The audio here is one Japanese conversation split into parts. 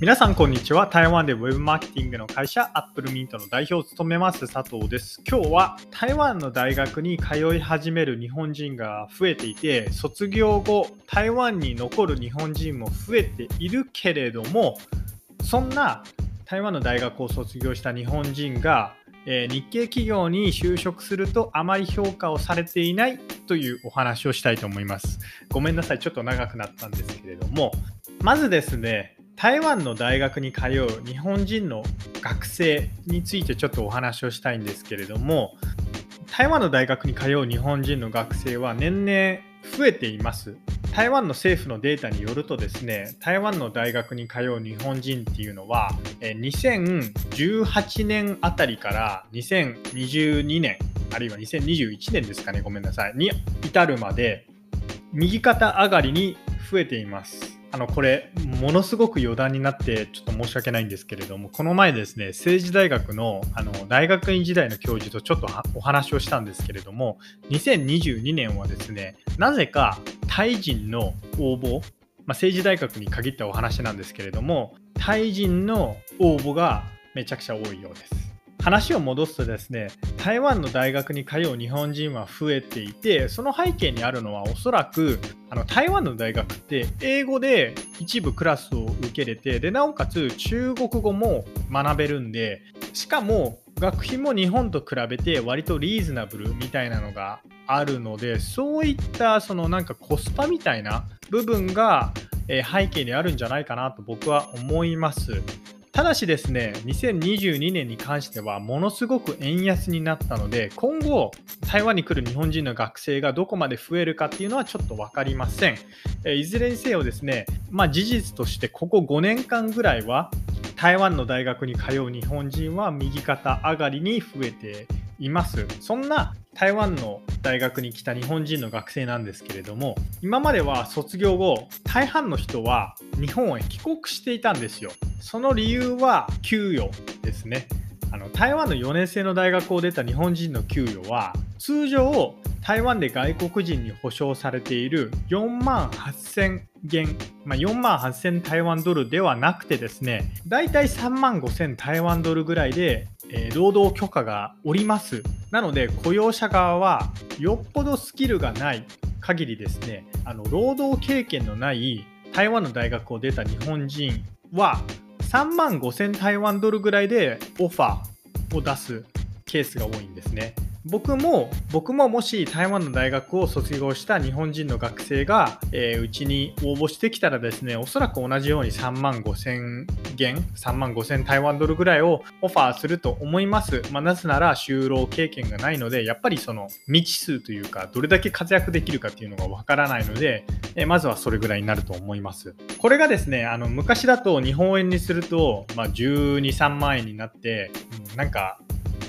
皆さんこんにちは。台湾でウェブマーケティングの会社アップルミントの代表を務めます佐藤です。今日は台湾の大学に通い始める日本人が増えていて卒業後台湾に残る日本人も増えているけれどもそんな台湾の大学を卒業した日本人がえ日系企業に就職するとあまり評価をされていないというお話をしたいと思います。ごめんなさい、ちょっと長くなったんですけれども、まずですね、台湾の大学に通う日本人の学生についてちょっとお話をしたいんですけれども台湾の大学に通う日本人の学生は年々増えています。台湾の政府のデータによるとですね台湾の大学に通う日本人っていうのは2018年あたりから2022年あるいは2021年ですかね。ごめんなさい。に至るまで右肩上がりに増えています。あのこれものすごく余談になってちょっと申し訳ないんですけれどもこの前ですね政治大学のあの大学院時代の教授とちょっとお話をしたんですけれども2022年はですねなぜかタイ人の応募、まあ、政治大学に限ったお話なんですけれどもタイ人の応募がめちゃくちゃ多いようです。話を戻すとですね台湾の大学に通う日本人は増えていてその背景にあるのはおそらくあの台湾の大学って英語で一部クラスを受けれてでなおかつ中国語も学べるんでしかも学費も日本と比べて割とリーズナブルみたいなのがあるのでそういったそのなんかコスパみたいな部分が背景にあるんじゃないかなと僕は思います。ただしですね、2022年に関してはものすごく円安になったので、今後、台湾に来る日本人の学生がどこまで増えるかっていうのはちょっと分かりません。えいずれにせよですね、まあ、事実としてここ5年間ぐらいは台湾の大学に通う日本人は右肩上がりに増えています。そんな台湾の大学に来た日本人の学生なんですけれども今までは卒業後大半の人は日本へ帰国していたんですよその理由は給与ですねあの台湾の4年生の大学を出た日本人の給与は通常台湾で外国人に保証されている4万8000元、まあ、4万8000台湾ドルではなくてですねだいたい3万5000台湾ドルぐらいでえー、労働許可がおります。なので雇用者側はよっぽどスキルがない限りですね、あの労働経験のない台湾の大学を出た日本人は3万5000台湾ドルぐらいでオファーを出すケースが多いんですね。僕も僕ももし台湾の大学を卒業した日本人の学生がうち、えー、に応募してきたらですねおそらく同じように3万5千元3万5千台湾ドルぐらいをオファーすると思います、まあ、なぜなら就労経験がないのでやっぱりその未知数というかどれだけ活躍できるかっていうのがわからないので、えー、まずはそれぐらいになると思います。これがですねあの昔だと日本円にすると、まあ、12、3万円になって、うん、なんか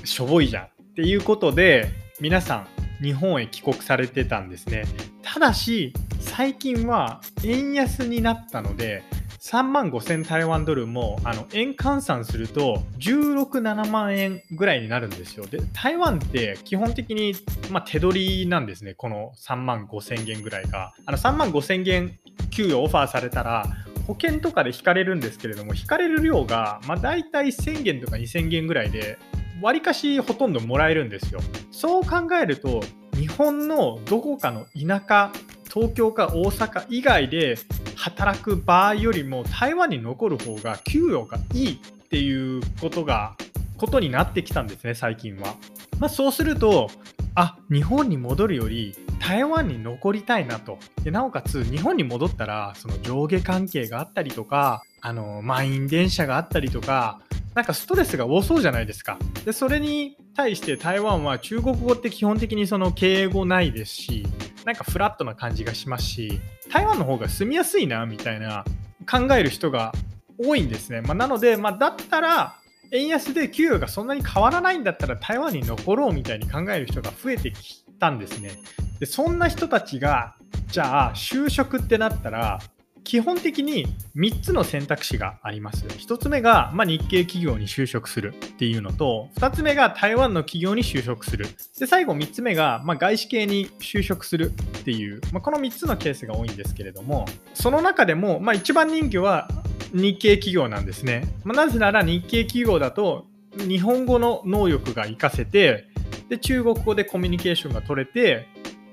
しょぼいじゃん。っていうことで皆さん日本へ帰国されてたんですねただし最近は円安になったので3万5000台湾ドルもあの円換算すると16、7万円ぐらいになるんですよ。で、台湾って基本的に、まあ、手取りなんですね、この3万5000元ぐらいが。あの3万5000元給与オファーされたら、保険とかで引かれるんですけれども、引かれる量が、まあ、大体1000元とか2000元ぐらいで、わりかしほとんどもらえるんですよ。そう考えると、日本のどこかの田舎、東京か大阪以外で働く場合よりも台湾に残る方が給与がいいっていうことが、ことになってきたんですね、最近は。まあ、そうすると、あ日本に戻るより台湾に残りたいなとでなおかつ日本に戻ったらその上下関係があったりとかあの満員電車があったりとかなんかストレスが多そうじゃないですか。で、それに対して台湾は中国語って基本的にその敬語ないですし、なんかフラットな感じがしますし、台湾の方が住みやすいな、みたいな考える人が多いんですね。まあ、なので、まあ、だったら、円安で給与がそんなに変わらないんだったら台湾に残ろうみたいに考える人が増えてきたんですね。で、そんな人たちが、じゃあ就職ってなったら、基本的に3つの選択肢があります。1つ目が、まあ、日系企業に就職するっていうのと、2つ目が台湾の企業に就職する。で、最後3つ目が、まあ、外資系に就職するっていう、まあ、この3つのケースが多いんですけれども、その中でも、まあ、一番人気は日系企業なんですね。ま、なぜなら日系企業だと日本語の能力が活かせてで中国語でコミュニケーションが取れて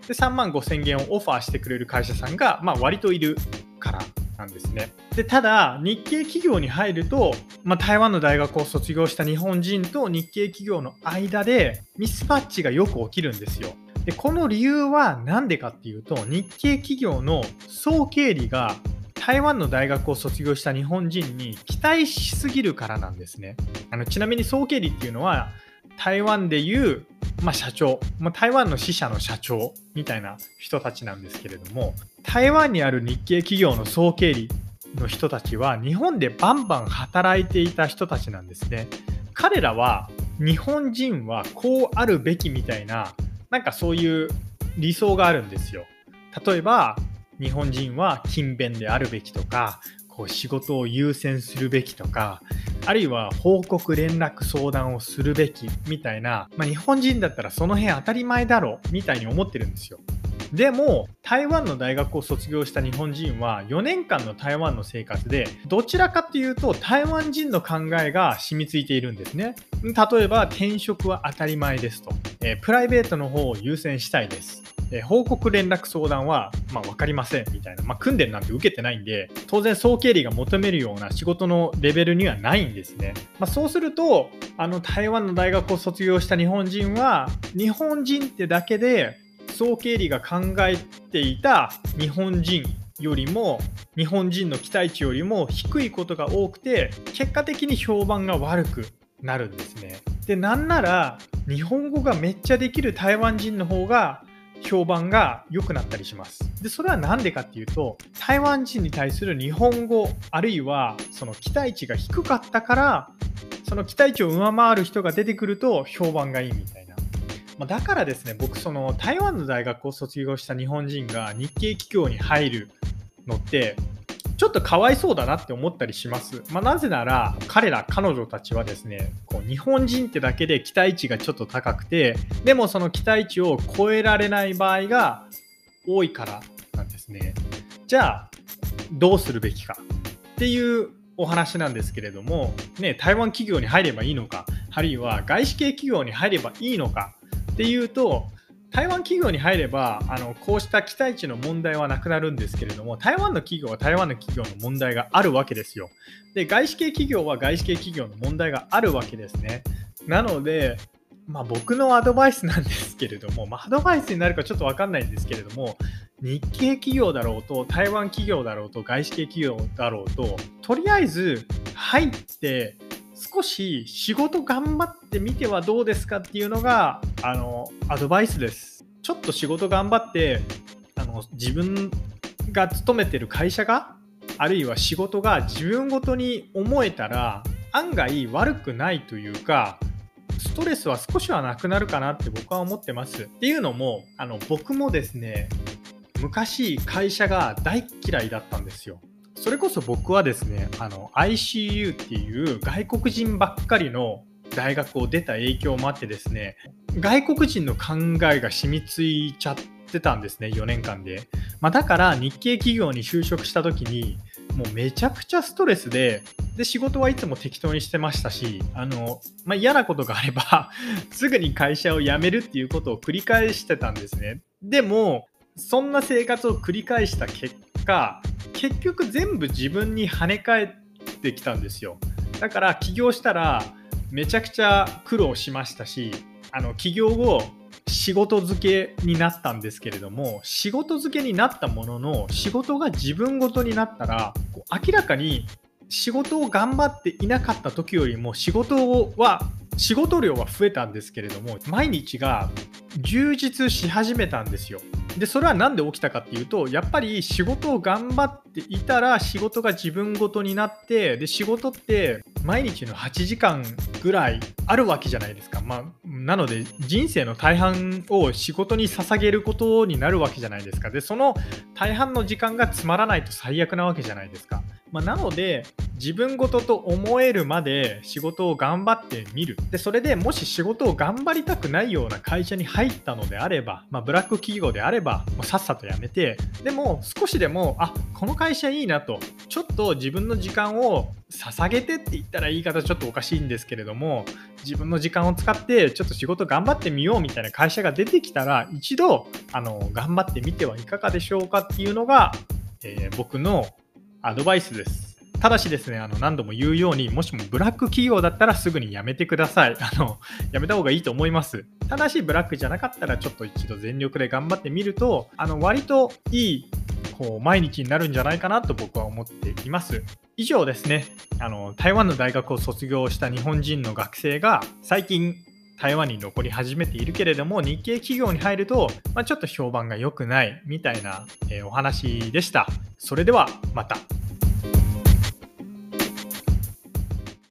で3万5000元をオファーしてくれる会社さんが、まあ、割といるからなんですね。でただ日系企業に入ると、まあ、台湾の大学を卒業した日本人と日系企業の間でミスマッチがよく起きるんですよ。でこの理由は何でかっていうと日系企業の総経理が台湾の大学を卒業した日本人に期待しすぎるからなんですね。あのちなみに総経理っていうのは台湾でいう、まあ、社長、まあ、台湾の支社の社長みたいな人たちなんですけれども台湾にある日系企業の総経理の人たちは日本でバンバン働いていた人たちなんですね。彼らは日本人はこうあるべきみたいななんかそういう理想があるんですよ。例えば日本人は勤勉であるべきとかこう仕事を優先するべきとかあるいは報告連絡相談をするべきみたいな、まあ、日本人だったらその辺当たり前だろうみたいに思ってるんですよ。でも台湾の大学を卒業した日本人は4年間の台湾の生活でどちらかというと台湾人の考えが染みついているんですね。例えば転職は当たり前ですと、えー、プライベートの方を優先したいです。え報告連絡相談は、まあ、分かりませんみたいな、まあ、訓練なんて受けてないんで、当然、総経理が求めるような仕事のレベルにはないんですね。まあ、そうすると、あの台湾の大学を卒業した日本人は、日本人ってだけで、総経理が考えていた日本人よりも日本人の期待値よりも低いことが多くて結果的に評判が悪くなるんですね。でなんなら日本語がめっちゃできる台湾人の方が評判が良くなったりします。で、それは何でかっていうと、台湾人に対する日本語、あるいはその期待値が低かったから、その期待値を上回る人が出てくると評判がいいみたいな。まあ、だからですね、僕、その台湾の大学を卒業した日本人が日系企業に入るのって、ちょっとかわいそうだなって思ったりします。まあ、なぜなら、彼ら、彼女たちはですね、こう日本人ってだけで期待値がちょっと高くて、でもその期待値を超えられない場合が多いからなんですね。じゃあ、どうするべきかっていうお話なんですけれども、ね、台湾企業に入ればいいのか、あるいは外資系企業に入ればいいのかっていうと、台湾企業に入ればあのこうした期待値の問題はなくなるんですけれども台湾の企業は台湾の企業の問題があるわけですよ。で外資系企業は外資系企業の問題があるわけですね。なのでまあ、僕のアドバイスなんですけれども、まあ、アドバイスになるかちょっと分かんないんですけれども日系企業だろうと台湾企業だろうと外資系企業だろうととりあえず入って少し仕事頑張ってみてはどうですかっていうのがあのアドバイスです。ちょっと仕事頑張ってあの自分が勤めてる会社があるいは仕事が自分ごとに思えたら案外悪くないというかストレスは少しはなくなるかなって僕は思ってます。っていうのもあの僕もですね昔会社が大嫌いだったんですよ。それこそ僕はですね、あの ICU っていう外国人ばっかりの大学を出た影響もあってですね、外国人の考えが染みついちゃってたんですね、4年間で。まあ、だから日系企業に就職した時に、もうめちゃくちゃストレスで、で、仕事はいつも適当にしてましたし、あの、まあ、嫌なことがあれば すぐに会社を辞めるっていうことを繰り返してたんですね。でも、そんな生活を繰り返した結果、結局全部自分に跳ね返ってきたんですよ。だから起業したらめちゃくちゃ苦労しましたしあの起業後仕事付けになったんですけれども仕事付けになったものの仕事が自分ごとになったら明らかに仕事を頑張っていなかった時よりも仕事は仕事量は増えたんですけれども毎日が充実し始めたんですよ。でそれは何で起きたかっていうとやっぱり仕事を頑張っていたら仕事が自分ごとになってで仕事って毎日の8時間ぐらいあるわけじゃないですか、まあ、なので人生の大半を仕事に捧げることになるわけじゃないですか。でその大半の時間がつまらないと最悪なわけじゃないですか、まあ、なので自分ごとと思えるまで仕事を頑張ってみる。でそれでもし仕事を頑張りたくないような会社に入ったのであれば、まあ、ブラック企業であればもうさっさと辞めてでも少しでもあこの会社いいなとちょっと自分の時間を捧げてって言ったら言い方ちょっとおかしいんですけれども自分の時間を使ってちょっと仕事頑張ってみようみたいな会社が出てきたら一度あの頑張ってみてはいかがでしょうかっていうのが、えー、僕のアドバイスです。ただしですね、あの何度も言うように、もしもブラック企業だったらすぐに辞めてください。あの、辞めた方がいいと思います。ただし、ブラックじゃなかったら、ちょっと一度全力で頑張ってみると、あの、割といい、こう、毎日になるんじゃないかなと僕は思っています。以上ですね、あの、台湾の大学を卒業した日本人の学生が、最近、台湾に残り始めているけれども日系企業に入ると、まあ、ちょっと評判が良くないみたいな、え、お話でした。それではまた。